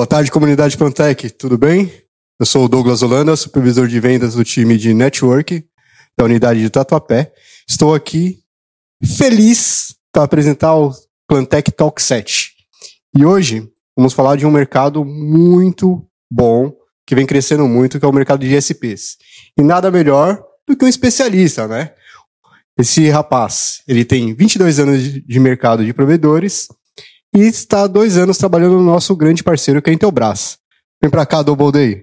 Boa tarde, comunidade Plantec, tudo bem? Eu sou o Douglas Holanda, supervisor de vendas do time de Network da unidade de Tatuapé. Estou aqui feliz para apresentar o Plantec Talk 7. E hoje vamos falar de um mercado muito bom, que vem crescendo muito, que é o mercado de GSPs. E nada melhor do que um especialista, né? Esse rapaz, ele tem 22 anos de mercado de provedores e está há dois anos trabalhando no nosso grande parceiro, que é Intelbras. Vem pra cá, Double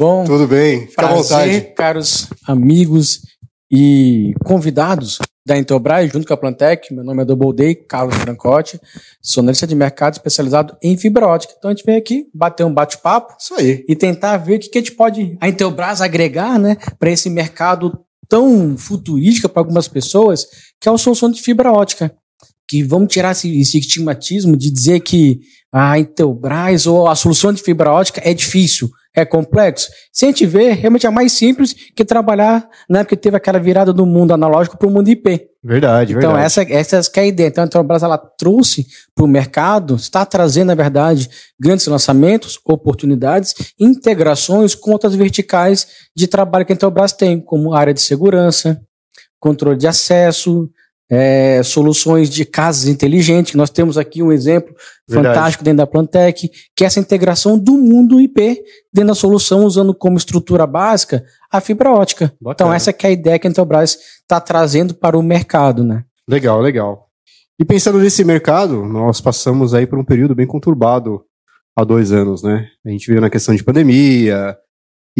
bom? Tudo bem, fica Prazer, à vontade. caros amigos e convidados da Intelbras, junto com a Plantec. Meu nome é Double Day, Carlos Francotti, sou analista de mercado especializado em fibra ótica. Então a gente vem aqui bater um bate-papo e tentar ver o que, que a gente pode, a Intelbras, agregar né, para esse mercado tão futurístico para algumas pessoas, que é a solução de fibra ótica. Que vamos tirar esse, esse estigmatismo de dizer que a Intelbras ou a solução de fibra ótica é difícil, é complexo. Se a gente ver, realmente é mais simples que trabalhar na época que teve aquela virada do mundo analógico para o mundo IP. Verdade, Então, verdade. essa, essa que é a ideia. Então, a Intelbras ela trouxe para o mercado, está trazendo, na verdade, grandes lançamentos, oportunidades, integrações com outras verticais de trabalho que a Intelbras tem, como área de segurança, controle de acesso, é, soluções de casas inteligentes. Nós temos aqui um exemplo Verdade. fantástico dentro da Plantec, que é essa integração do mundo IP dentro da solução, usando como estrutura básica a fibra ótica. Bacana. Então, essa que é a ideia que a Intelbras está trazendo para o mercado, né? Legal, legal. E pensando nesse mercado, nós passamos aí por um período bem conturbado há dois anos, né? A gente veio na questão de pandemia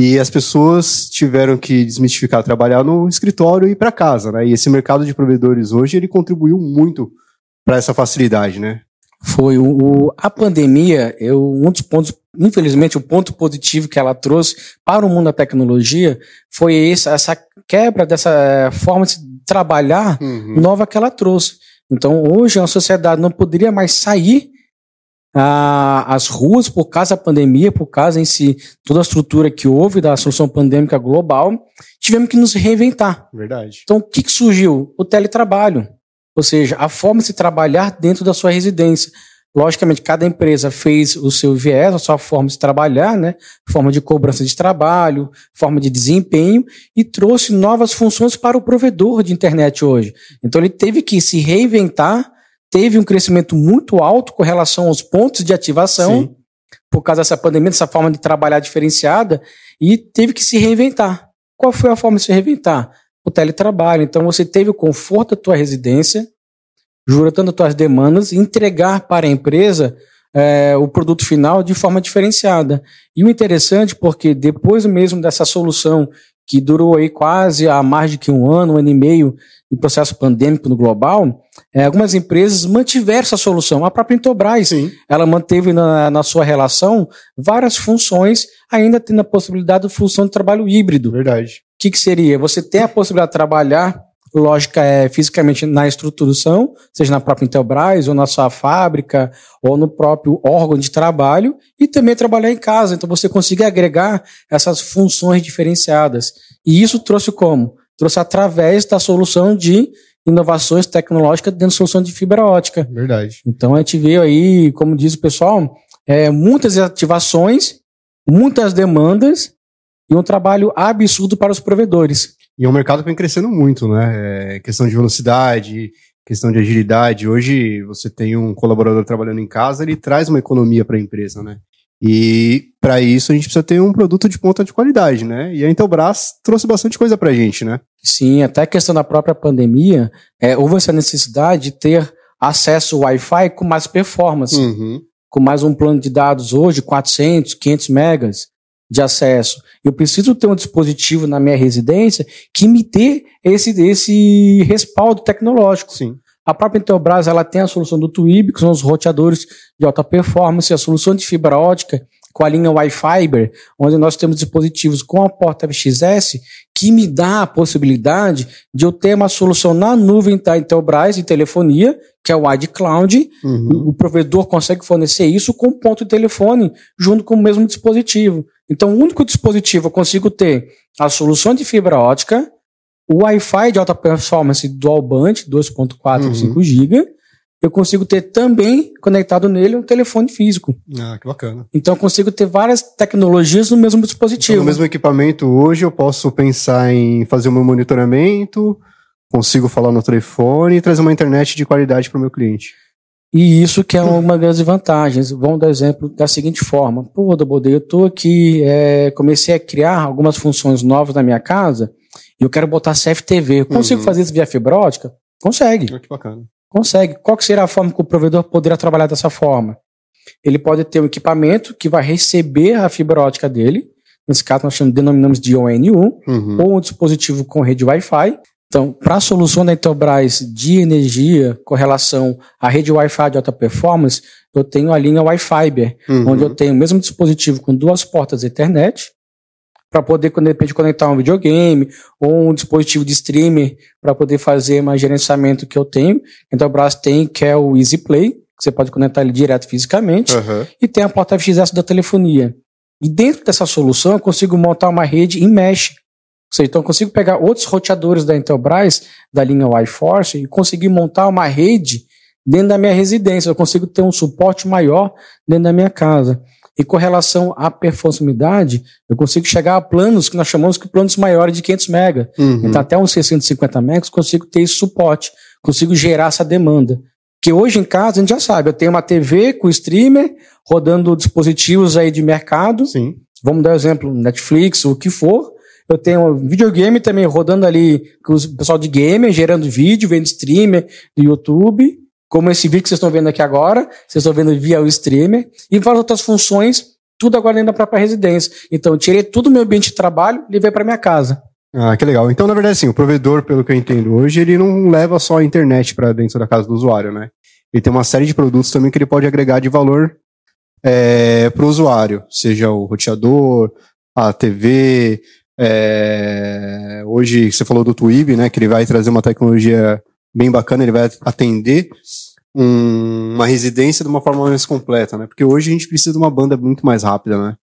e as pessoas tiveram que desmistificar trabalhar no escritório e ir para casa, né? E esse mercado de provedores hoje ele contribuiu muito para essa facilidade, né? Foi o, a pandemia, eu, um dos pontos, infelizmente, o ponto positivo que ela trouxe para o mundo da tecnologia foi essa, essa quebra dessa forma de trabalhar Uhum. nova que ela trouxe. Então, hoje, a sociedade não poderia mais sair ah, às ruas por causa da pandemia, por causa em si, toda a estrutura que houve da solução pandêmica global. Tivemos que nos reinventar. Verdade. Então, o que, que surgiu? O teletrabalho. Ou seja, a forma de se trabalhar dentro da sua residência. Logicamente, cada empresa fez o seu viés, a sua forma de trabalhar, né? Forma de cobrança de trabalho, forma de desempenho, e trouxe novas funções para o provedor de internet hoje. Então ele teve que se reinventar, teve um crescimento muito alto com relação aos pontos de ativação, Sim. por causa dessa pandemia, dessa forma de trabalhar diferenciada, e teve que se reinventar. Qual foi a forma de se reinventar? O teletrabalho. Então você teve o conforto da tua residência, juratando as tuas demandas, entregar para a empresa é, o produto final de forma diferenciada. E o interessante, porque depois mesmo dessa solução que durou aí quase há mais de que um ano, um ano e meio, do processo pandêmico no global, é, algumas empresas mantiveram essa solução. A própria Intelbras, Sim. ela manteve na, na sua relação várias funções, ainda tendo a possibilidade de função de trabalho híbrido. Verdade. O que, que seria? Você tem a possibilidade de trabalhar lógica é fisicamente na estruturação, seja na própria Intelbras, ou na sua fábrica, ou no próprio órgão de trabalho, e também trabalhar em casa. Então você consegue agregar essas funções diferenciadas. E isso trouxe como? Trouxe através da solução de inovações tecnológicas dentro da solução de fibra ótica. Verdade. Então a gente veio aí, como diz o pessoal, é, muitas ativações, muitas demandas e um trabalho absurdo para os provedores. E é um mercado que vem crescendo muito, né? É questão de velocidade, questão de agilidade. Hoje você tem um colaborador trabalhando em casa, ele traz uma economia para a empresa, né? E para isso a gente precisa ter um produto de ponta de qualidade, né? E a Intelbras trouxe bastante coisa para a gente, né? Sim, até a questão da própria pandemia, é, houve essa necessidade de ter acesso ao Wi-Fi com mais performance. Uhum. Com mais um plano de dados hoje, 400, 500 megas de acesso. Eu preciso ter um dispositivo na minha residência que me dê esse, esse respaldo tecnológico. Sim. A própria Intelbras ela tem a solução do Twib, que são os roteadores de alta performance, a solução de fibra ótica com a linha Wi-Fi, onde nós temos dispositivos com a porta FXS que me dá a possibilidade de eu ter uma solução na nuvem da Intelbras de telefonia, que é o iCloud. Uhum. O provedor consegue fornecer isso com ponto de telefone junto com o mesmo dispositivo. Então, o único dispositivo eu consigo ter a solução de fibra ótica, o Wi-Fi de alta performance dual band, 2.4 uhum. 5 GB, eu consigo ter também conectado nele um telefone físico. Ah, que bacana. Então eu consigo ter várias tecnologias no mesmo dispositivo. Então, no mesmo equipamento hoje eu posso pensar em fazer o meu monitoramento, consigo falar no telefone e trazer uma internet de qualidade para o meu cliente. E isso que é uma das vantagens. Vamos dar exemplo da seguinte forma. Pô, Dabodê, eu estou aqui, é, comecei a criar algumas funções novas na minha casa e eu quero botar CFTV. Eu consigo uhum. fazer isso via fibra ótica? Consegue. Ah, que bacana. Consegue. Qual que será a forma que o provedor poderá trabalhar dessa forma? Ele pode ter um equipamento que vai receber a fibra ótica dele, nesse caso nós chamamos, denominamos de ONU, uhum. ou um dispositivo com rede Wi-Fi, então, para a solução da Intelbras de energia com relação à rede Wi-Fi de alta performance, eu tenho a linha Wi-Fi, uhum. onde eu tenho o mesmo dispositivo com duas portas Ethernet, para poder, de repente, conectar um videogame ou um dispositivo de streamer para poder fazer mais gerenciamento que eu tenho. A Intelbras tem, que é o Easy Play, que você pode conectar ele direto fisicamente, uhum. e tem a porta FXS da telefonia. E dentro dessa solução, eu consigo montar uma rede em mesh, seja, então eu consigo pegar outros roteadores da Intelbras, da linha Y-Force, e conseguir montar uma rede dentro da minha residência. Eu consigo ter um suporte maior dentro da minha casa. E com relação à performance eu consigo chegar a planos que nós chamamos de planos maiores de 500 MB. Uhum. Então, até uns 650 MB, consigo ter esse suporte, consigo gerar essa demanda. Que hoje em casa a gente já sabe, eu tenho uma TV com streamer, rodando dispositivos aí de mercado. Sim. Vamos dar exemplo, Netflix, o que for. Eu tenho videogame também rodando ali com o pessoal de gamer, gerando vídeo, vendo streamer do YouTube, como esse vídeo que vocês estão vendo aqui agora, vocês estão vendo via o streamer, e várias outras funções, tudo agora dentro da própria residência. Então, tirei todo o meu ambiente de trabalho e levei para minha casa. Ah, que legal. Então, na verdade, sim, o provedor, pelo que eu entendo hoje, ele não leva só a internet para dentro da casa do usuário, né? Ele tem uma série de produtos também que ele pode agregar de valor é, para o usuário, seja o roteador, a TV, é, hoje você falou do Twib, né? Que ele vai trazer uma tecnologia bem bacana, ele vai atender um, uma residência de uma forma mais completa, né? Porque hoje a gente precisa de uma banda muito mais rápida, né?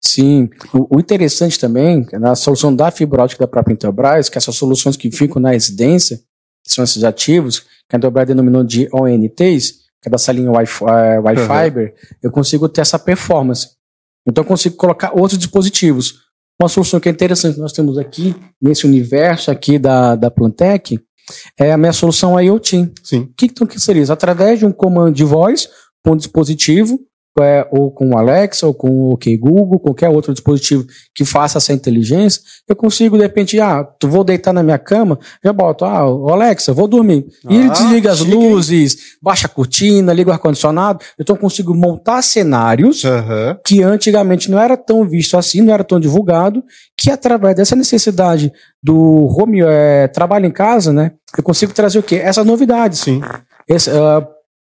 Sim, o, o interessante também, na solução da fibra ótica da própria Intelbras, que essas soluções que ficam na residência, que são esses ativos, que a Intelbras denominou de ONTs, que é dessa linha Wi-Fi, Wi-Fiber, eu consigo ter essa performance. Então eu consigo colocar outros dispositivos. Uma solução que é interessante que nós temos aqui, nesse universo aqui da, da Plantec, é a minha solução IoT. Sim. O que, então, que seria isso? Através de um comando de voz com um dispositivo, é, ou com o Alexa, ou com o OK Google, qualquer outro dispositivo que faça essa inteligência, eu consigo, de repente, ah, tu vou deitar na minha cama, já boto, ah, Alexa, vou dormir. E ele Ah, desliga as chique, luzes, baixa a cortina, liga o ar-condicionado. Então eu consigo montar cenários Aham. que antigamente não era tão visto assim, não era tão divulgado, que através dessa necessidade do home eh, trabalho em casa, né, eu consigo trazer o quê? Essas novidades. Sim. Esse, ah,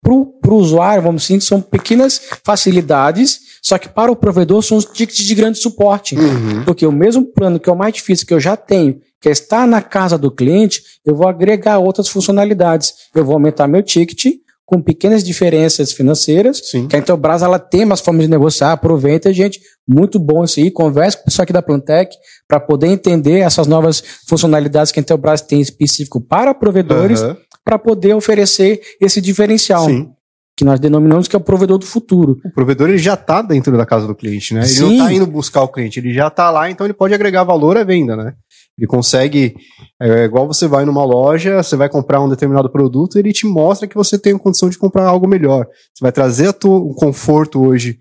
para o usuário, vamos dizer, são pequenas facilidades, só que para o provedor são os tickets de grande suporte. Uhum. Porque o mesmo plano que é o mais difícil que eu já tenho, que é estar na casa do cliente, eu vou agregar outras funcionalidades. Eu vou aumentar meu ticket com pequenas diferenças financeiras, Sim. que a Intelbras ela tem umas formas de negociar, aproveita, gente, muito bom isso aí, converse com o pessoal aqui da Plantec para poder entender essas novas funcionalidades que a Intelbras tem específico para provedores, Aham. Para poder oferecer esse diferencial, Sim. que nós denominamos que é o provedor do futuro. O provedor ele já está dentro da casa do cliente, né? Ele Sim. não está indo buscar o cliente, ele já está lá, então ele pode agregar valor à venda, né? Ele consegue, é igual você vai numa loja, você vai comprar um determinado produto, ele te mostra que você tem condição de comprar algo melhor. Você vai trazer tua, o conforto hoje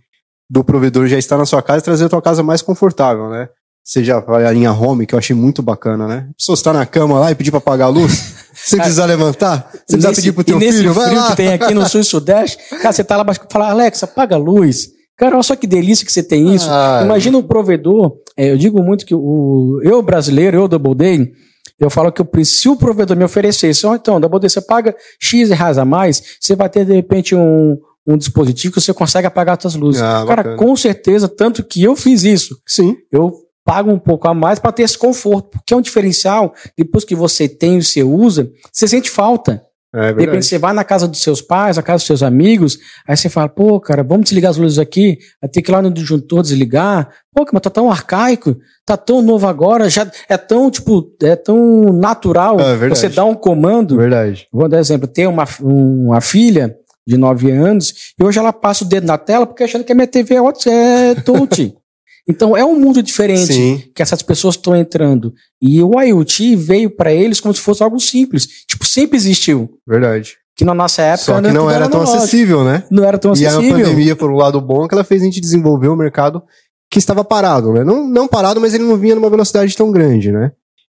do provedor já está na sua casa e trazer a tua casa mais confortável, né? Seja a linha home, que eu achei muito bacana, né? A pessoa está na cama lá e pedir para apagar a luz, você precisar levantar, você precisa Nesse- pedir pro teu nesse filho, vai lá. que tem aqui no sul e sudeste, cara, você tá lá, e fala, Alexa, apaga a luz. Cara, olha só que delícia que você tem isso. Ah, Imagina o provedor, é, eu digo muito que o eu brasileiro, eu Double Day, eu falo que eu, preciso- se o provedor me oferecesse, ó, então, Double Day, você paga X reais a mais, você vai ter de repente um, um dispositivo que você consegue apagar suas luzes. Ah, Cara, bacana. com certeza, tanto que eu fiz isso. Sim. Eu pago um pouco a mais para ter esse conforto, porque é um diferencial. Depois que você tem e você usa, você sente falta. É De repente você vai na casa dos seus pais, na casa dos seus amigos, aí você fala, pô, cara, vamos desligar as luzes aqui, vai ter que ir lá no disjuntor desligar. Pô, mas tá tão arcaico, tá tão novo agora, já é tão, tipo, é tão natural É você dar um comando. Verdade. Vou dar exemplo, tem uma, uma filha de 9 anos, e hoje ela passa o dedo na tela porque achando que a minha TV é, é touch. então é um mundo diferente Sim. que essas pessoas estão entrando. E o IoT veio para eles como se fosse algo simples. Tipo, sempre existiu. Verdade. Que na nossa época Só que não tudo era tão analógico. acessível, né? Não era tão E a acessível. pandemia, por um lado bom, é que ela fez a gente desenvolver um mercado que estava parado, né? Não, não parado, mas ele não vinha numa velocidade tão grande, né?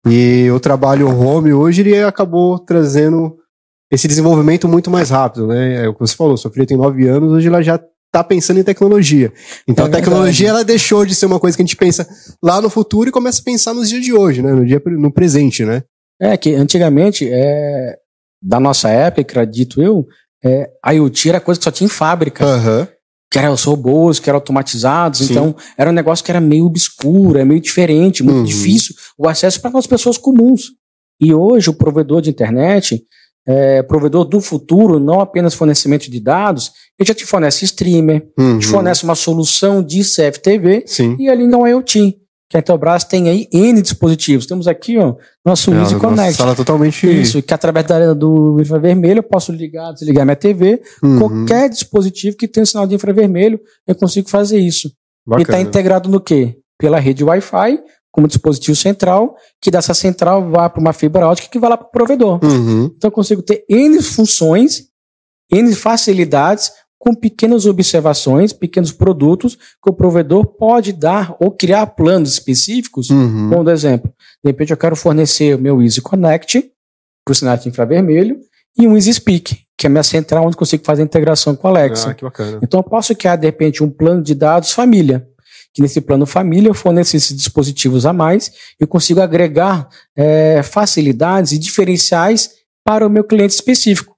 E o trabalho home hoje, ele acabou trazendo esse desenvolvimento muito mais rápido, né? É o que você falou, sua filha tem nove anos, hoje ela já tá pensando em tecnologia. Então É a tecnologia, ela deixou de ser uma coisa que a gente pensa lá no futuro e começa a pensar nos dias de hoje, né? No dia, no presente, né? É que antigamente, é, da nossa época, acredito eu, é, IoT era coisa que só tinha em fábrica. Aham. que eram os robôs, que eram automatizados, Sim. então era um negócio que era meio obscuro, é meio diferente, muito Uhum. difícil o acesso para as pessoas comuns. E hoje o provedor de internet, é, provedor do futuro, não apenas fornecimento de dados, ele já te fornece streamer, Uhum. te fornece uma solução de CFTV Sim. e a linha IoT. Que a Intelbras tem aí N dispositivos. Temos aqui, ó, nosso É, Easy Connect. sala totalmente. Isso, que através da, do infravermelho eu posso ligar, desligar minha TV, Uhum. qualquer dispositivo que tenha um sinal de infravermelho, eu consigo fazer isso. E está Bacana. integrado no quê? Pela rede Wi-Fi, como dispositivo central, que dessa central vai para uma fibra ótica que vai lá para o provedor. Uhum. Então eu consigo ter N funções, N facilidades, com pequenas observações, pequenos produtos que o provedor pode dar ou criar planos específicos. Uhum. Como, por exemplo, de repente eu quero fornecer o meu Easy Connect para o sinal de infravermelho e um Easy Speak, que é a minha central onde consigo fazer a integração com a Alexa. Ah. Então eu posso criar, de repente, um plano de dados família. Que nesse plano família eu forneço esses dispositivos a mais, eu consigo agregar eh, facilidades e diferenciais para o meu cliente específico.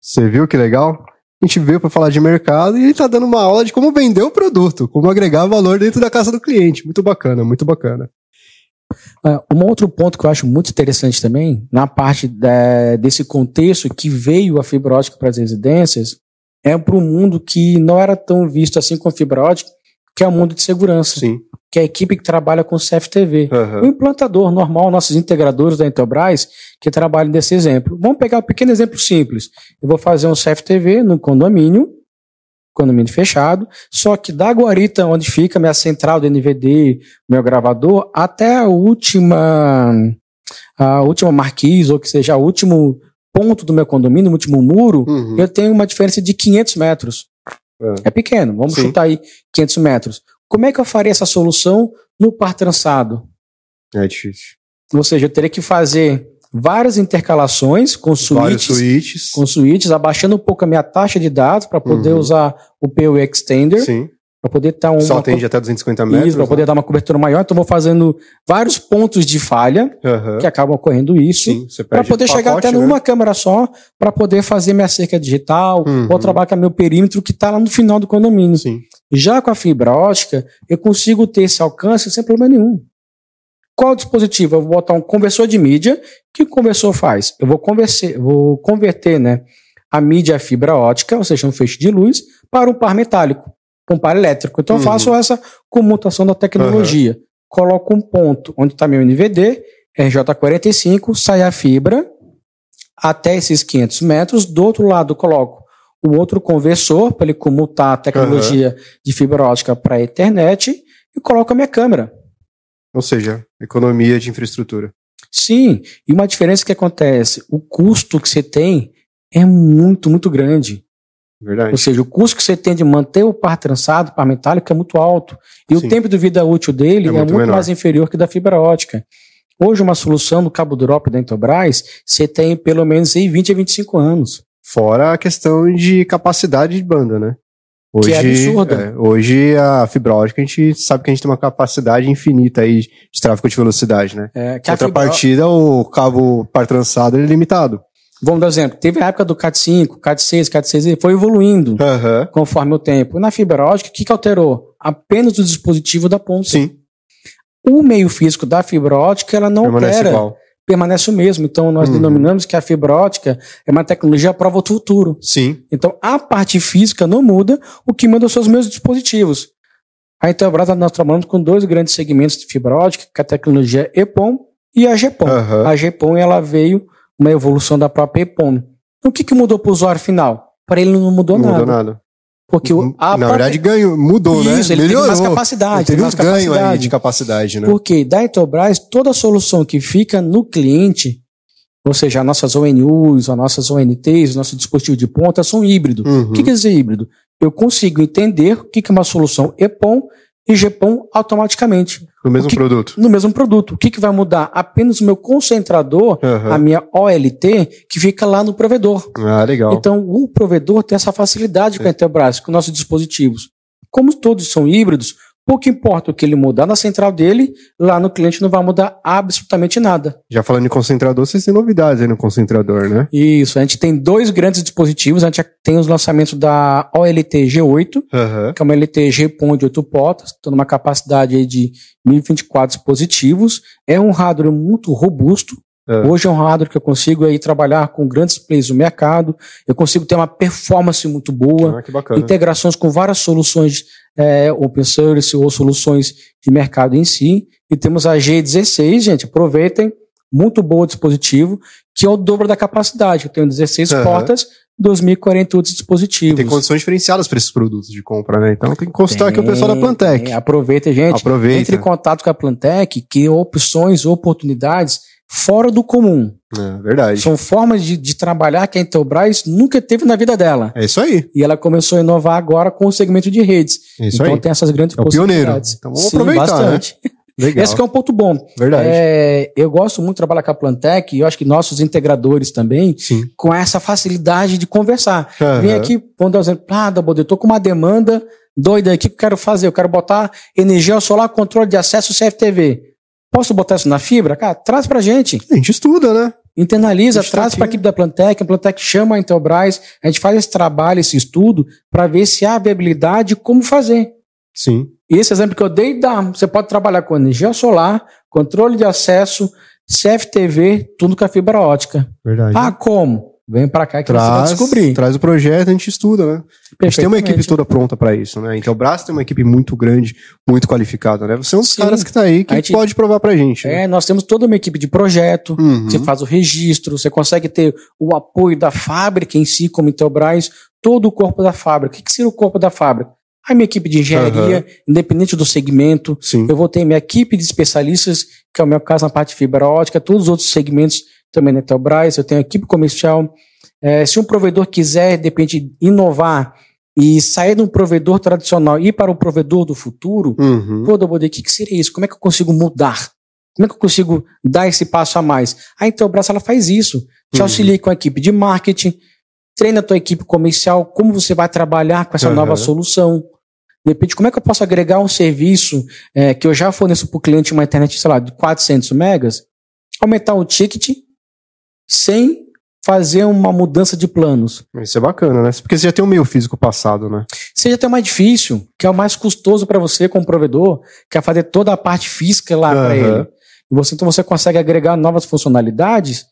Você viu que legal? A gente veio para falar de mercado e ele tá dando uma aula de como vender o produto, como agregar valor dentro da casa do cliente. Muito bacana, muito bacana. Ah, um outro ponto que eu acho muito interessante também, na parte da- desse contexto que veio a fibra ótica para as residências, é para um mundo que não era tão visto assim com a fibra ótica, que é o mundo de segurança. Sim. que é a equipe que trabalha com CFTV. Aham. O implantador normal, nossos integradores da Intelbras, que trabalham nesse exemplo. Vamos pegar um pequeno exemplo simples. Eu vou fazer um CFTV no condomínio, condomínio fechado, só que da guarita onde fica minha central do NVD, meu gravador, até a última a última marquise, ou que seja, o último ponto do meu condomínio, o último muro, Uhum. eu tenho uma diferença de 500 metros. É. É pequeno, vamos Sim. chutar aí 500 metros. Como é que eu faria essa solução no par trançado? É difícil. Ou seja, eu teria que fazer várias intercalações com suítes, switches. com suítes, abaixando um pouco a minha taxa de dados para poder Uhum. usar o PoE Extender, Sim. Para poder estar uma Só atende até 250 metros. isso, para poder dar uma cobertura maior. Então, vou fazendo vários pontos de falha né? Aham. que acabam ocorrendo isso. Para poder o chegar pacote, até né? numa câmera só, para poder fazer minha cerca digital, Uhum. ou trabalhar com meu perímetro que está lá no final do condomínio. Sim. Já com a fibra ótica, eu consigo ter esse alcance sem problema nenhum. Qual dispositivo? Eu vou botar um conversor de mídia. O que o conversor faz? Eu vou, converser, vou converter né, a mídia fibra ótica, ou seja, um feixe de luz, para um par metálico, um par elétrico. Então Uhum. eu faço essa comutação da tecnologia. Coloco um ponto onde está meu NVD, RJ45, sai a fibra até esses 500 metros. Do outro lado, coloco um outro conversor para ele comutar a tecnologia de fibra ótica para a internet e coloco a minha câmera. Ou seja, economia de infraestrutura. Sim, e uma diferença que acontece, o custo que você tem é muito, muito grande. Verdade. Ou seja, o custo que você tem de manter o par trançado, o par metálico, é muito alto. E Sim. o tempo de vida útil dele É é muito muito, mais inferior que da fibra ótica. Hoje, uma solução no cabo drop da Intelbras, você tem pelo menos aí 20 a 25 anos. Fora a questão de capacidade de banda, né? Que é absurda. é, hoje a fibra ótica a gente sabe que a gente tem uma capacidade infinita aí de tráfego de velocidade, né? É, que a Outra fibra- partida, o cabo par trançado é limitado. Vamos dar um exemplo. Teve a época do CAT5, CAT6, CAT6, ele foi evoluindo Aham. conforme o tempo. Na fibra ótica, o que, que alterou? Apenas o dispositivo da ponta. Sim, O meio físico da fibra ótica, ela não permanece altera, igual. permanece o mesmo. Então, nós Uhum. denominamos que a fibra ótica é uma tecnologia prova do futuro. Sim, Então, a parte física não muda, o que muda são os meus dispositivos. A Intelbras, nós trabalhamos com dois grandes segmentos de fibra ótica, que é a tecnologia EPOM e a GPOM. Aham. A GPOM, ela veio uma evolução da própria EPOM. O que, que mudou para o usuário final? Para ele não mudou, não nada. mudou nada. Porque o- a Na verdade, ganhou, mudou, né? Isso, ele teve mais capacidade, Ele teve mais ganhos aí capacidade. de capacidade, né? Porque da Intelbras, toda solução que fica no cliente, ou seja, as nossas ONUs, as nossas ONTs, o nosso dispositivo de ponta, são híbrido. Uhum. O que quer dizer híbrido? Eu consigo entender o que que é uma solução EPOM e GPOM automaticamente, No mesmo que- produto. no mesmo produto. O que, que vai mudar? Apenas o meu concentrador, Aham. a minha OLT, que fica lá no provedor. Ah, legal. Então, o provedor tem essa facilidade com a Intelbras, com nossos dispositivos. Como todos são híbridos, pouco importa o que ele mudar na central dele, lá no cliente não vai mudar absolutamente nada. Já falando em concentrador, vocês têm novidades aí no concentrador, né? Isso, a gente tem dois grandes dispositivos, a gente tem os lançamentos da OLT G8, Aham. que é uma LTG PON de 8 portas, tem uma capacidade aí de 1024 dispositivos. É um hardware muito robusto. É. Hoje é um hardware que eu consigo aí trabalhar com grandes players do mercado. Eu consigo ter uma performance muito boa, Ah, que bacana. integrações com várias soluções é, open source ou soluções de mercado em si. E temos a G16, gente, aproveitem, muito bom dispositivo, que é o dobro da capacidade. Eu tenho 16 Aham. portas, 2048 dispositivos. Tem condições diferenciadas para esses produtos de compra, né? Então tem que consultar aqui o pessoal da Tem, Plantec. tem. Aproveita, gente. Aproveita. Entre em contato com a Plantec, que opções, oportunidades fora do comum. É, verdade. São formas de, de trabalhar que a Intelbras nunca teve na vida dela. É isso aí. E ela começou a inovar agora com o segmento de redes. É isso então aí. tem essas grandes É o pioneiro. possibilidades. Então vamos aproveitar, bastante. Legal. Esse é um ponto bom. Verdade. É, eu gosto muito de trabalhar com a Plantec e eu acho que nossos integradores também, Sim. com essa facilidade de conversar. Aham. Vem aqui, vamos dar um exemplo. Ah, Dabode, eu tô com uma demanda doida aqui que eu quero fazer. Eu quero botar energia solar, controle de acesso CFTV. Posso botar isso na fibra? Cara, traz pra gente. A gente estuda, né? Internaliza, tá traz para a equipe da Plantec. A Plantec chama a Intelbras. A gente faz esse trabalho, esse estudo, para ver se há viabilidade e como fazer. Sim. E esse exemplo que eu dei dá. Você pode trabalhar com energia solar, controle de acesso, CFTV, tudo com a fibra ótica. Verdade. Ah, como? vem pra cá que traz, você vai descobrir. Traz o projeto, a gente estuda, né? A gente tem uma equipe toda pronta pra isso, né? Então o Braço tem uma equipe muito grande, muito qualificada, né? Você é um dos Sim. caras que tá aí que A gente- pode provar pra gente. né? É, nós temos toda uma equipe de projeto, Uhum. você faz o registro, você consegue ter o apoio da fábrica em si, como Intelbras, todo o corpo da fábrica. O que, que seria o corpo da fábrica? A minha equipe de engenharia, independente do segmento, Sim. eu vou ter minha equipe de especialistas, que é o meu caso na parte de fibra ótica, todos os outros segmentos também na Intelbras, eu tenho a equipe comercial. É, se um provedor quiser, de repente, inovar e sair de um provedor tradicional e ir para um provedor do futuro, Uhum. Pô, Double, o que, que seria isso? Como é que eu consigo mudar? Como é que eu consigo dar esse passo a mais? A Intelbras ela faz isso. Te Uhum. auxilia com a equipe de marketing, treina a tua equipe comercial, como você vai trabalhar com essa Aham. nova solução. De repente, como é que eu posso agregar um serviço é, que eu já forneço para o cliente uma internet, sei lá, de 400 megas, aumentar o ticket sem fazer uma mudança de planos. Isso é bacana, né? Porque você já tem um meio físico passado, né? Seja até mais difícil, que é o mais custoso para você como provedor, que é fazer toda a parte física lá para Aham. ele. E você, então você consegue agregar novas funcionalidades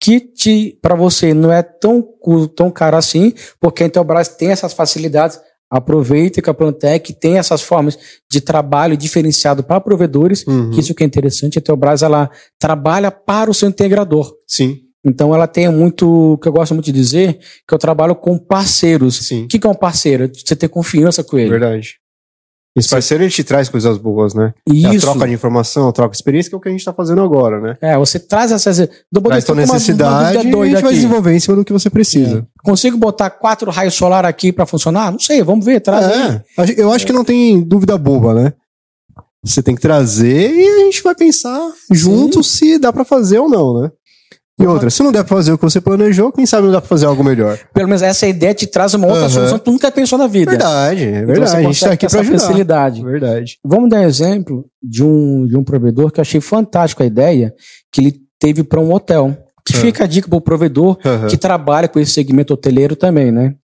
que para você não é tão tão caro assim, porque a Intelbras tem essas facilidades. Aproveita que a Plantec tem essas formas de trabalho diferenciado para provedores, Uhum. que isso que é interessante. A Intelbras ela trabalha para o seu integrador. Sim, Então ela tem muito, o que eu gosto muito de dizer, que eu trabalho com parceiros. sim. O que, que é um parceiro? Você ter confiança com ele. Verdade. Esse parceiro ele te traz coisas boas, né? E É a isso. troca de informação, a troca de experiência, que é o que a gente tá fazendo agora, né? É, você traz essas. Do Traz tua necessidade e a gente vai desenvolver em cima do que você precisa. Consigo botar quatro raios solar aqui para funcionar? Não sei, vamos ver, traz aí. É, a gente- eu acho que não tem dúvida boba, né? Você tem que trazer e a gente vai pensar junto se dá pra fazer ou não, né? E outra, se não der pra fazer o que você planejou, quem sabe não dá pra fazer algo melhor. Pelo menos essa ideia te traz uma outra Aham. solução que tu nunca pensou na vida. Verdade, é Então verdade. você a gente tá aqui pra ajudar. facilidade. Verdade. Vamos dar um exemplo de um, de um provedor que eu achei fantástico a ideia que ele teve para um hotel. Que Ah. fica a dica para o provedor Aham. que trabalha com esse segmento hoteleiro também, né?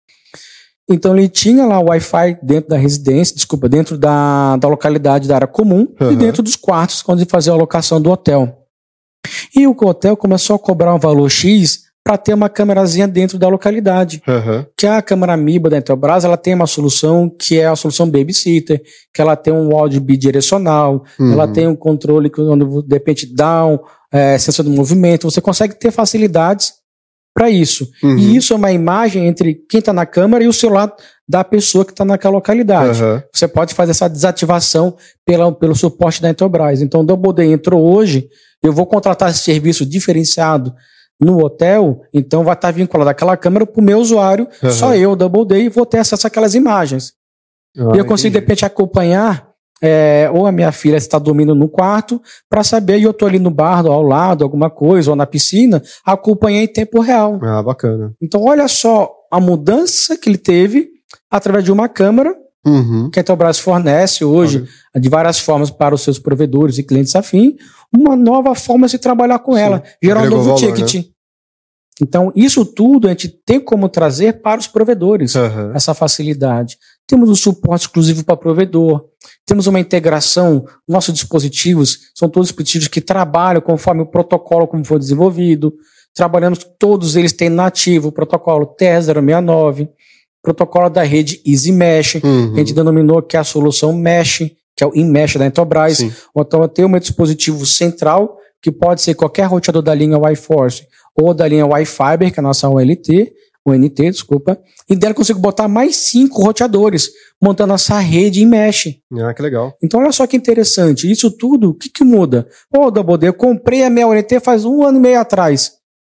Então ele tinha lá o Wi-Fi dentro da residência, desculpa, dentro da, da localidade da área comum e dentro dos quartos quando ele fazia a alocação do hotel. E o hotel começou a cobrar um valor X para ter uma câmerazinha dentro da localidade. Aham. Que a câmera Amiba da Intelbras, ela tem uma solução que é a solução babysitter, que ela tem um áudio bidirecional, Uhum. ela tem um controle que quando de repente dá um é, sensor de movimento, você consegue ter facilidades para isso. Uhum. E isso é uma imagem entre quem está na câmera e o celular da pessoa que está naquela localidade. Você pode fazer essa desativação pela, pelo suporte da Intelbras. Então, o Double Day entrou hoje, eu vou contratar esse serviço diferenciado no hotel, então vai estar vinculado aquela câmera para o meu usuário, Aham. só eu, Double Day, vou ter acesso àquelas imagens. Ah, e eu consigo, de entendi. repente, acompanhar, é, ou a minha filha está dormindo no quarto, para saber, e eu estou ali no bar, ao lado, alguma coisa, ou na piscina, acompanhar em tempo real. Ah, bacana. Então, olha só a mudança que ele teve através de uma câmera Uhum. que a Intelbras fornece hoje de várias formas para os seus provedores e clientes afim, uma nova forma de se trabalhar com Sim. ela, gerar um novo valor, ticket. Então, isso tudo a gente tem como trazer para os provedores, Aham. essa facilidade. Temos um suporte exclusivo para provedor, temos uma integração, nossos dispositivos são todos dispositivos que trabalham conforme o protocolo como foi desenvolvido, trabalhamos, todos eles têm nativo o protocolo TE069, protocolo da rede Easy Mesh, Uhum. a gente denominou que é a solução Mesh, que é o InMesh da Intelbras. Sim. Então, tem um dispositivo central, que pode ser qualquer roteador da linha Wi-Force ou da linha Wi-Fiber, que é a nossa OLT, ONT, desculpa, e dela eu consigo botar mais cinco roteadores, montando essa rede em mesh. Ah, que legal. Então, olha só que interessante. Isso tudo, o que, que muda? Pô, Double eu comprei a minha ONT faz um ano e meio atrás. O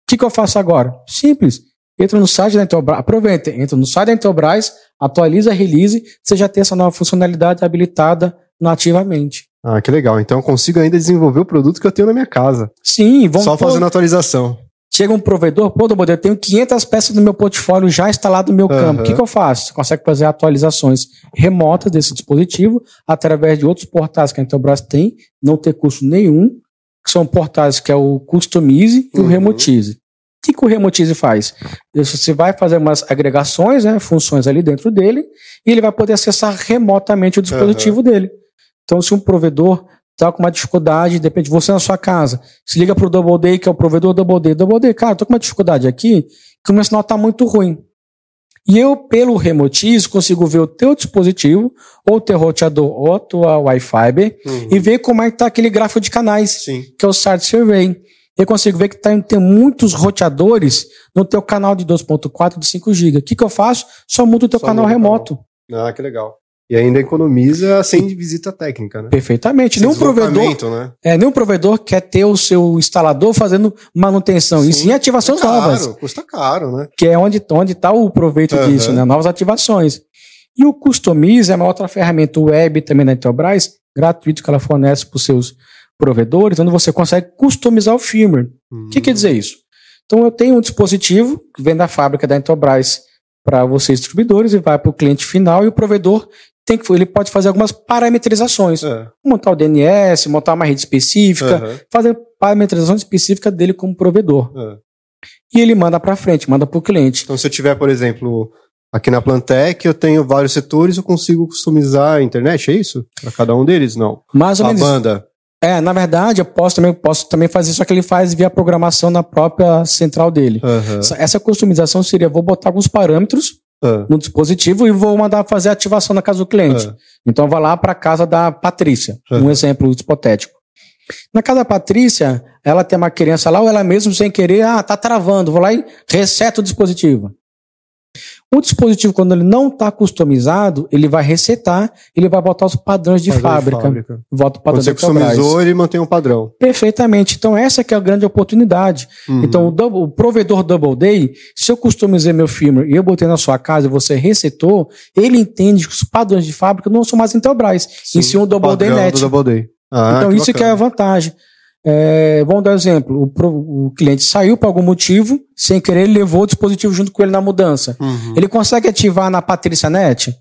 que, que eu faço agora? Simples. Entra no site da Intelbras, aproveita, entra no site da Intelbras, atualiza a release, você já tem essa nova funcionalidade habilitada nativamente. Ah, que legal. Então eu consigo ainda desenvolver o produto que eu tenho na minha casa. Sim, vamos Só fazendo atualização. Chega um provedor, pô, Double, eu tenho 500 peças no meu portfólio já instalado no meu Aham. campo. O que, que eu faço? Você consegue fazer atualizações remotas desse dispositivo através de outros portais que a Intelbras tem, não ter custo nenhum, que são portais que é o Customize e o Uhum. Remotize. O que, que o Remotize faz? Você vai fazer umas agregações, né, funções ali dentro dele, e ele vai poder acessar remotamente o dispositivo dele. Então, se um provedor está com uma dificuldade, depende de você na sua casa, se liga para o Double Day, que é o provedor Double Day. Double Day, cara, tô com uma dificuldade aqui, que o meu sinal está muito ruim. E eu, pelo Remotiz, consigo ver o teu dispositivo, ou o teu roteador, ou a tua Wi-Fi, Uhum. e ver como é que tá aquele gráfico de canais, Sim. que é o SART Survey. Eu consigo ver que tá, tem muitos roteadores no teu canal de 2.4 de 5 GB. O que, que eu faço? Só mudo o teu Só canal remoto. Ah, que legal. E ainda economiza sem visita técnica, né? Perfeitamente. Sem Nenhum provedor, né? é, nenhum provedor quer ter o seu instalador fazendo manutenção. E Sim. sim ativações Custa novas. caro, custa caro, né? que é onde está o proveito Aham. disso, né? Novas ativações. E o Customize é uma outra ferramenta web também da Intelbras, gratuito que ela fornece para os seus provedores, onde você consegue customizar o firmware. O que quer dizer isso? Então eu tenho um dispositivo que vem da fábrica da Intelbras para vocês distribuidores e vai para o cliente final e o provedor tem que ele pode fazer algumas parametrizações, É. montar o DNS, montar uma rede específica, Aham, fazer parametrização específica dele como provedor. é. E ele manda para frente, manda para o cliente. Então, se eu tiver, por exemplo, aqui na Plantec, eu tenho vários setores, eu consigo customizar a internet, é isso? Para cada um deles? Não. Mais ou A menos. banda. É, na verdade, eu posso também, posso também fazer só que ele faz via programação na própria central dele. Aham. Essa- Essa customização seria, vou botar alguns parâmetros Ah, no dispositivo e vou mandar fazer a ativação na casa do cliente. ah, Então, vai lá para a casa da Patrícia, um Uhum. exemplo hipotético. Na casa da Patrícia, ela tem uma criança lá, ou ela mesmo sem querer, ah, tá travando, vou lá e reseta o dispositivo. O dispositivo, quando ele não está customizado, ele vai resetar, ele vai botar os padrões de padrão fábrica. Volta o padrão Quando você customizou, ele mantém um padrão. Perfeitamente. Então, essa que é a grande oportunidade. Uhum. Então, o, double- o provedor Doubleday, se eu customizei meu firmware e eu botei na sua casa e você resetou, ele entende que os padrões de fábrica não são mais Intelbras, Sim, e sim o Doubleday padrão Net. do Doubleday. Ah, então, isso que é a bacana. vantagem. É, vamos dar um exemplo. O, o cliente saiu por algum motivo, sem querer, ele levou o dispositivo junto com ele na mudança. Uhum. Ele consegue ativar na Patrícia Net?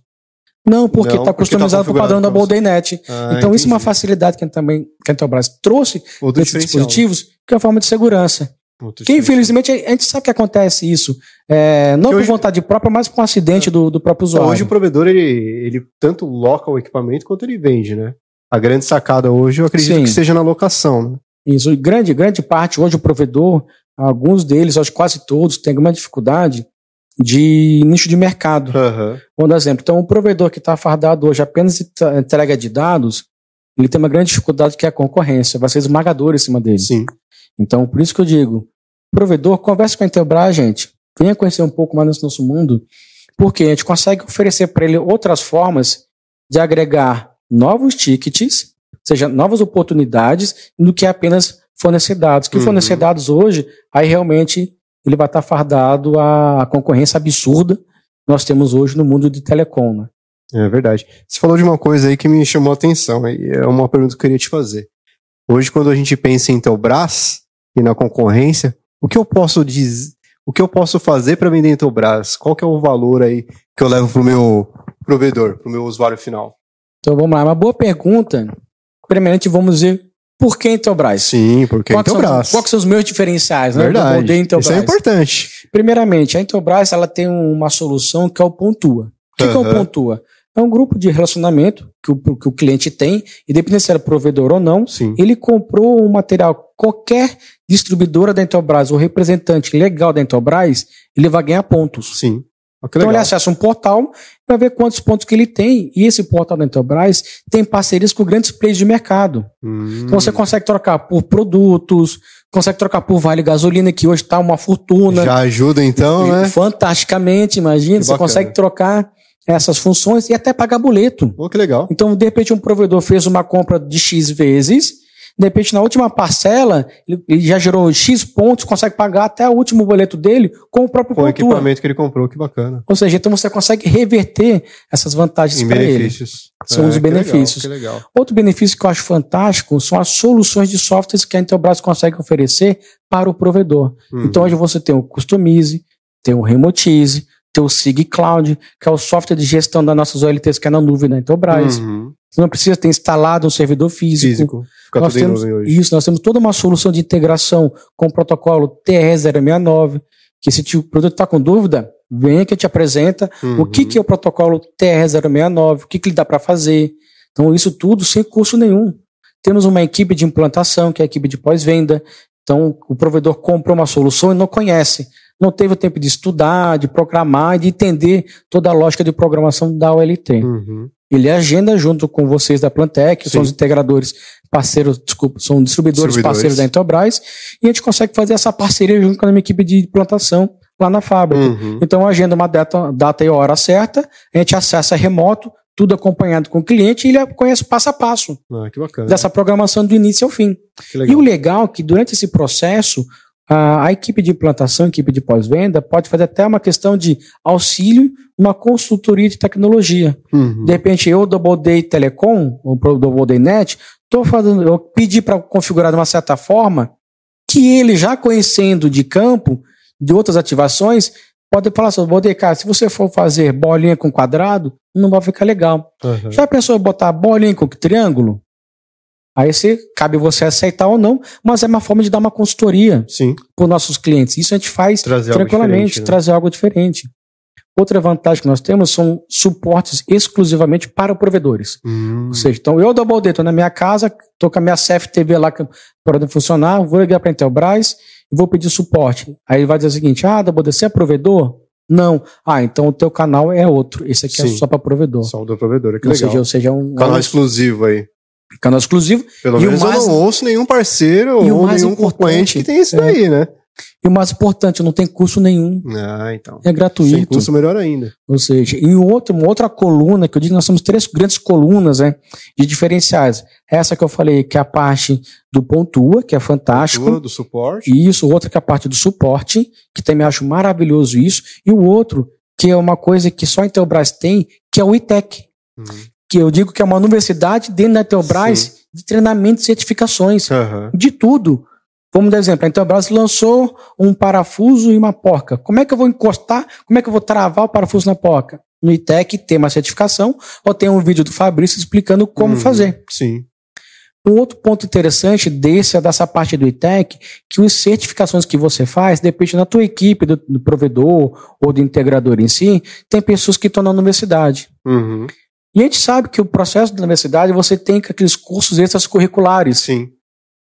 Não, porque está tá customizado para o padrão da pra você. Doubleday Net. Ah, então, isso é uma entendi. facilidade que, também, que a Intelbras trouxe Outro desses diferencial. dispositivos, que é a forma de segurança. Outro Que infelizmente a gente sabe que acontece isso. É, não por hoje- vontade própria, mas por um acidente do, do próprio Então, usuário. hoje o provedor, ele, ele tanto loca o equipamento quanto ele vende, né? A grande sacada hoje, eu acredito Sim. que seja na locação, né? Isso, grande, grande parte hoje o provedor, alguns deles, acho quase todos, tem alguma dificuldade de nicho de mercado. Dar exemplo. Então, um provedor que está fardado hoje apenas entrega de dados, ele tem uma grande dificuldade que é a concorrência, vai ser esmagador em cima dele. Sim. Então, por isso que eu digo, provedor, converse com a Intelbras, gente. Venha conhecer um pouco mais desse nosso mundo, porque a gente consegue oferecer para ele outras formas de agregar novos tickets, seja, novas oportunidades, do que apenas fornecer dados. Que Uhum. fornecer dados hoje, aí realmente ele vai estar fardado à concorrência absurda que nós temos hoje no mundo de telecom. Né? É verdade. Você falou de uma coisa aí que me chamou a atenção, e é uma pergunta que eu queria te fazer. Hoje, quando a gente pensa em Intelbras e na concorrência, o que eu posso dizer, o que eu posso fazer para vender Intelbras? Qual que é o valor aí que eu levo pro meu provedor, pro meu usuário final? Então vamos lá, uma boa pergunta. Primeiramente, vamos dizer por que Intelbras? Sim, porque é Quais são, Intelbras. quais são os meus diferenciais, né? Verdade. Isso é importante. Primeiramente, a Intelbras ela tem uma solução que é o Pontua. O que, que é o. Pontua? É um grupo de relacionamento que o, que o cliente tem, independente se era provedor ou não. Sim. Ele comprou um material, qualquer distribuidora da Intelbras ou representante legal da Intelbras, ele vai ganhar pontos. Sim. Que Então ele legal. acessa um portal para ver quantos pontos que ele tem. E esse portal da Intelbras tem parcerias com grandes players de mercado. Hum. Então você consegue trocar por produtos, consegue trocar por vale gasolina, que hoje está uma fortuna. Já ajuda então, né? Fantasticamente, imagina. Que Você bacana. consegue trocar essas funções e até pagar boleto. Pô, que legal. Então, de repente, um provedor fez uma compra de X vezes, de repente, na última parcela, ele já gerou X pontos, consegue pagar até o último boleto dele com o próprio Com o equipamento que ele comprou, que bacana. Ou seja, então você consegue reverter essas vantagens para ele. benefícios. São os que legal, benefícios. Que legal. Outro benefício que eu acho fantástico são as soluções de softwares que a Intelbras consegue oferecer para o provedor. Uhum. Então hoje você tem o Customize, tem o Remotize, tem o Sig Cloud, que é o software de gestão das nossas OLTs que é na nuvem da Intelbras. Uhum. Você não precisa ter instalado um servidor físico. Físico. Fica Nós tudo em temos, nuvem hoje. isso, nós temos toda uma solução de integração com o protocolo TR069, que se o produto está com dúvida, venha que gente apresenta o que, Uhum. que é o protocolo TR069, o que, que ele dá para fazer. Então, isso tudo sem custo nenhum. Temos uma equipe de implantação, que é a equipe de pós-venda. Então, o provedor compra uma solução e não conhece. não teve o tempo de estudar, de programar de entender toda a lógica de programação da OLT. Uhum. Ele agenda junto com vocês da Plantec, que são Sim. os integradores, parceiros, desculpa, são distribuidores, Distribuidores. parceiros da Intelbras, e a gente consegue fazer essa parceria junto com a minha equipe de plantação lá na fábrica. Uhum. Então, agenda uma data, data e hora certa, a gente acessa remoto, tudo acompanhado com o cliente, e ele conhece passo a passo Ah, que bacana. dessa programação do início ao fim. E o legal é que durante esse processo, a, a equipe de implantação, equipe de pós-venda, pode fazer até uma questão de auxílio, uma consultoria de tecnologia. Uhum. De repente, eu, Double Day Telecom, ou Double Day Net, tô fazendo, eu pedi para configurar de uma certa forma que ele, já conhecendo de campo, de outras ativações, pode falar assim, Double cara, se você for fazer bolinha com quadrado, não vai ficar legal. Uhum. Já pensou em botar bolinha com triângulo? Aí você, cabe você aceitar ou não, mas é uma forma de dar uma consultoria para os nossos clientes. Isso a gente faz Trazer algo tranquilamente, diferente, né? trazer algo diferente. Outra vantagem que nós temos são suportes exclusivamente para provedores. Hum. Ou seja, então eu, Double D, estou na minha casa, estou com a minha CFTV lá para funcionar, vou ligar para a Intelbras e vou pedir suporte. Aí ele vai dizer o seguinte: ah, Double D, você é provedor? Não. Ah, então o teu canal é outro. Esse aqui é Sim. só para provedor. Só o do provedor, que ou, legal. seja, ou seja, um Canal exclusivo aí. Canal exclusivo. Pelo E menos mais- eu não ouço nenhum parceiro E ou nenhum concorrente que tem isso é. daí, né? E o mais importante, não tem custo nenhum. Ah, então. É gratuito. Sem custo, melhor ainda. Ou seja, em outro, uma outra coluna, que eu digo que nós temos três grandes colunas né, de diferenciais. Essa que eu falei, que é a parte do Pontua, que é fantástico. Tua, do suporte. Isso, outra que é a parte do suporte, que também acho maravilhoso isso. E o outro, que é uma coisa que só a Intelbras tem, que é o ITEC. Uhum. Que eu digo que é uma universidade dentro da Intelbras Sim. de treinamento e certificações. Aham. De tudo. Vamos dar exemplo. A Intelbras lançou um parafuso e uma porca. Como é que eu vou encostar? Como é que eu vou travar o parafuso na porca? No ITEC tem uma certificação ou tem um vídeo do Fabrício explicando como Uhum. fazer. Sim. Um outro ponto interessante desse, dessa parte do ITEC, que as certificações que você faz, depende da tua equipe, do, do provedor ou do integrador em si, tem pessoas que estão na universidade. Uhum. E a gente sabe que o processo da universidade, você tem aqueles cursos extracurriculares. Sim.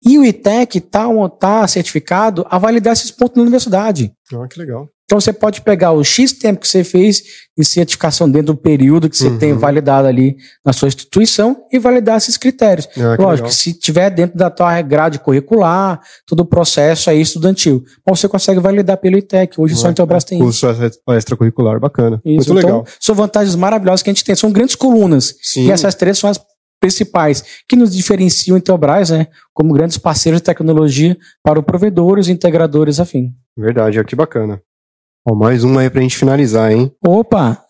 E o ITEC está tá certificado a validar esses pontos na universidade. Ah, que legal. Então você pode pegar o X tempo que você fez de certificação dentro do período que você Uhum. tem validado ali na sua instituição e validar esses critérios. Ah, que Lógico, legal. se tiver dentro da tua grade curricular, todo o processo aí estudantil, mas você consegue validar pelo ITEC. Hoje só a Intelbras tem isso. Curso extra- extracurricular, bacana. Isso, Muito então, legal. são vantagens maravilhosas que a gente tem. São grandes colunas. Sim. E essas três são as principais que nos diferenciam Intelbras, né, como grandes parceiros de tecnologia para o provedores, integradores, afim. Verdade, ó, que bacana. Ó, mais um aí pra gente finalizar, hein? Opa!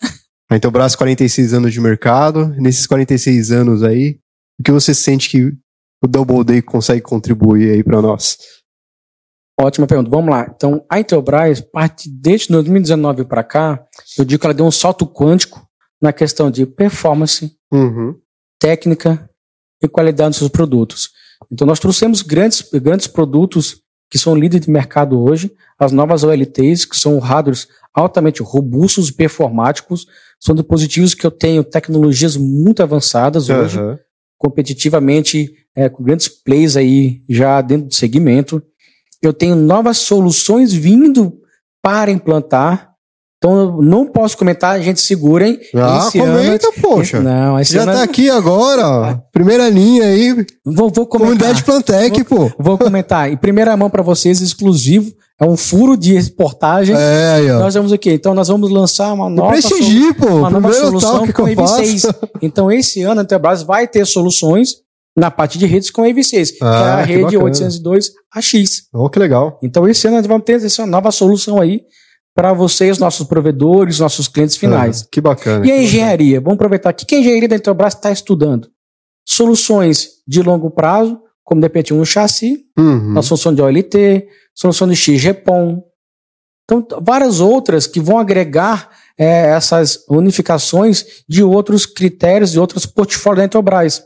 A Intelbras, 46 anos de mercado. Nesses 46 anos aí, o que você sente que o Double Day consegue contribuir aí pra nós? Ótima pergunta. Vamos lá. Então, a Intelbras, parte desde 2019 para cá, eu digo que ela deu um salto quântico na questão de performance, Uhum. técnica e qualidade dos seus produtos. Então, nós trouxemos grandes, grandes produtos que são líderes de mercado hoje, as novas OLTs, que são hardwares altamente robustos e performáticos, são dispositivos que eu tenho tecnologias muito avançadas hoje, competitivamente, é, com grandes plays aí já dentro do segmento. Eu tenho novas soluções vindo para implantar. Então, não posso comentar, a gente segura, hein? Ah, Esse ano- comenta, poxa. Não, esse Já ano. tá aqui agora, ó. Primeira linha aí. Vou, vou comentar. Comunidade Plantec, pô. Vou comentar. Em primeira mão para vocês, exclusivo. É um furo de reportagem. É, aí, ó. Nós vamos o quê? Então, nós vamos lançar uma nova, prestigie, pô. uma nova Primeiro solução com eu EV6. faço. Então, esse ano a Intelbras vai ter soluções na parte de redes com EV6, que é Ah, a rede bacana. 802 AX. Oh, que legal. Então, esse ano nós vamos ter essa nova solução aí para vocês, nossos provedores, nossos clientes finais. Ah, que bacana. E a engenharia? Vamos aproveitar. O que a engenharia da Intelbras está estudando? Soluções de longo prazo, como de repente um chassi, bacana. Uhum. a solução de OLT, solução de XGPON. Então, várias outras que vão agregar eh, essas unificações de outros critérios, de outros portfólios da Intelbras.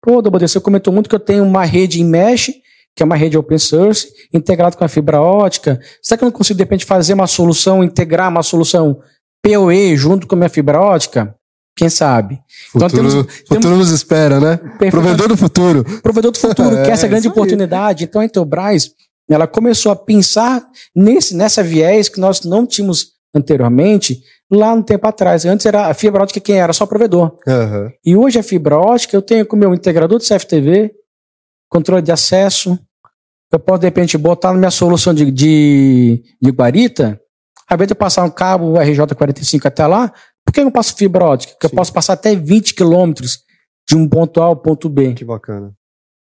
Pô, Dabode, você comentou muito que eu tenho uma rede em mesh, que é uma rede open source, integrado com a fibra ótica. Será que eu não consigo, de repente, fazer uma solução, integrar uma solução PoE junto com a minha fibra ótica? Quem sabe? Então, Futuro, temos- futuro nos espera, né? Perfeito. Provedor do futuro. provedor do futuro, que é essa É, grande oportunidade. Então, a Intelbras, ela começou a pensar nesse, nessa viés que nós não tínhamos anteriormente, lá no tempo atrás. Antes era a fibra ótica quem era? Só provedor. Aham. E hoje a fibra ótica eu tenho com o meu integrador de CFTV, controle de acesso. Eu posso, de repente, botar na minha solução de, de, de guarita, ao invés de eu passar um cabo RJ45 até lá, por que eu não passo fibra ótica? Porque eu Sim. posso passar até 20 quilômetros de um ponto A ao ponto B. Que bacana.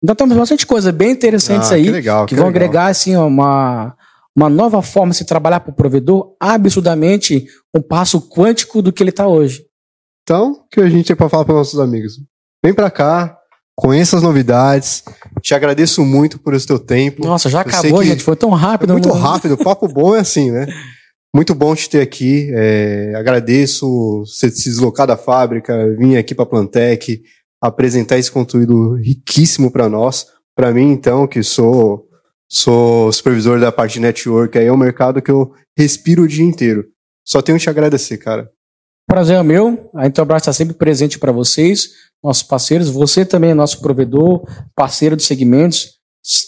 Então temos bastante coisa bem interessantes Ah, aí que legal, que que vão legal. agregar assim uma, uma nova forma de se trabalhar para o provedor, absurdamente um passo quântico do que ele está hoje. Então, o que a gente tem pra falar para nossos amigos? Vem pra cá, conheça as novidades. Te agradeço muito por esse teu tempo. Nossa, já Eu acabou, gente. Foi tão É rápido. muito rápido, papo bom é assim, né? Muito bom te ter aqui. é, agradeço você se deslocar da fábrica, vir aqui para Plantec, apresentar esse conteúdo riquíssimo para nós. Para mim, então, que sou sou supervisor da parte de network, aí é um mercado que eu respiro o dia inteiro. Só tenho que te agradecer, cara. Prazer é meu. A Intelbras está sempre presente para vocês, nossos parceiros. Você também é nosso provedor, parceiro de segmentos.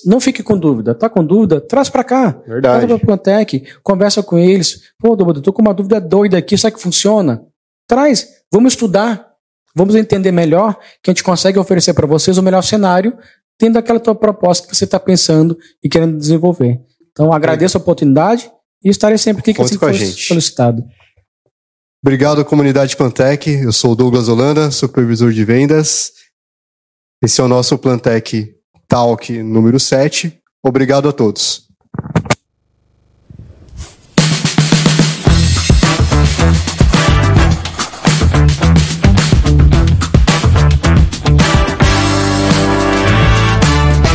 Não fique com dúvida. Tá com dúvida? Traz para cá. Traz Verdade. para a Plantec, conversa com eles. Pô, eu tô com uma dúvida doida aqui, será que funciona? Traz, vamos estudar, vamos entender melhor que a gente consegue oferecer para vocês o melhor cenário dentro daquela tua proposta que você está pensando e querendo desenvolver. Então, agradeço a oportunidade e estarei sempre aqui que assim com a for gente. solicitado. Obrigado, comunidade Plantec. Eu sou o Douglas Holanda, supervisor de vendas. Esse é o nosso Plantec Talk número 7. Obrigado a todos.